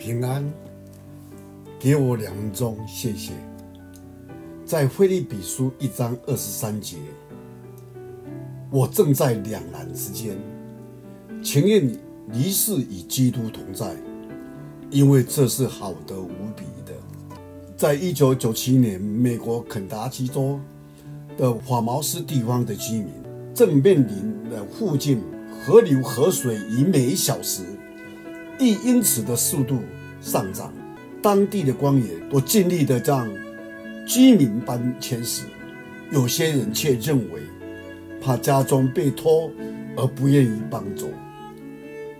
平安，给我两分钟，谢谢。在腓立比书一章二十三节，我正在两难之间，情愿离世与基督同在，因为这是好的无比的。在一九九七年，美国肯塔基州的法茅斯地方的居民正面临的附近河流河水以每小时一英尺的速度上涨，当地的官员都尽力的让居民搬迁时，有些人却认为怕家中被偷而不愿意帮助。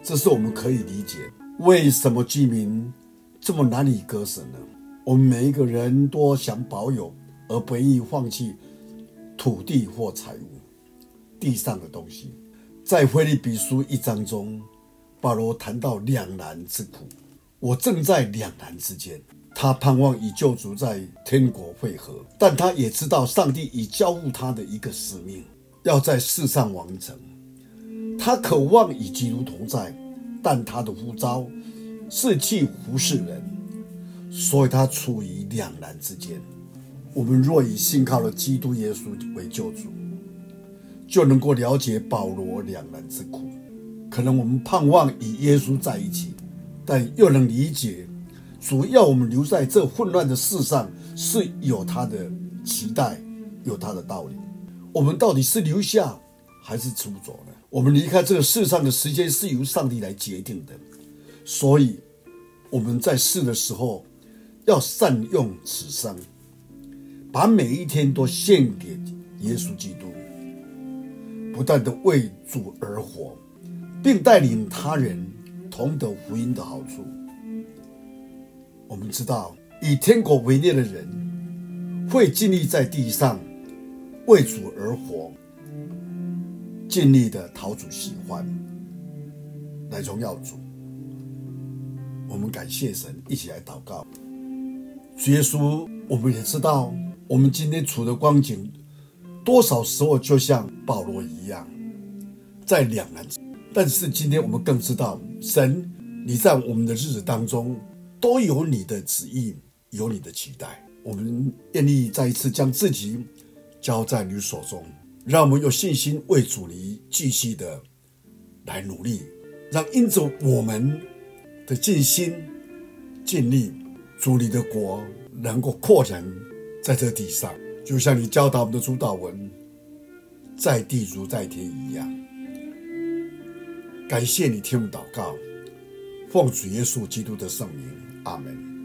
这是我们可以理解，为什么居民这么难以割舍呢？我们每一个人都想保有，而不愿意放弃土地或财物、地上的东西。在腓立比书一章中，保罗谈到两难之苦。我正在两难之间。他盼望与救主在天国会合，但他也知道上帝已交付他的一个使命，要在世上完成。他渴望与基督同在，但他的呼召是去服侍人。所以他处于两难之间。我们若以信靠了基督耶稣为救主，就能够了解保罗两难之苦。可能我们盼望与耶稣在一起，但又能理解主要我们留在这混乱的世上是有他的期待，有他的道理。我们到底是留下还是出走呢？我们离开这个世上的时间是由上帝来决定的。所以我们在世的时候。要善用此生，把每一天都献给耶稣基督，不断的为主而活，并带领他人同得福音的好处。我们知道，以天国为念的人，会尽力在地上为主而活，尽力的讨主喜欢，来荣耀主。我们感谢神，一起来祷告。主耶稣，我们也知道，我们今天处的光景，多少时候就像保罗一样，在两难。但是今天我们更知道，神，你在我们的日子当中都有你的旨意，有你的期待。我们愿意再一次将自己交在你手中，让我们有信心为主你继续的来努力，让因着我们的尽心尽力。主你的国能够扩展在这地上，就像你教导我们的主祷文，在地如在天一样。感谢你听我祷告，奉主耶稣基督的圣名，阿门。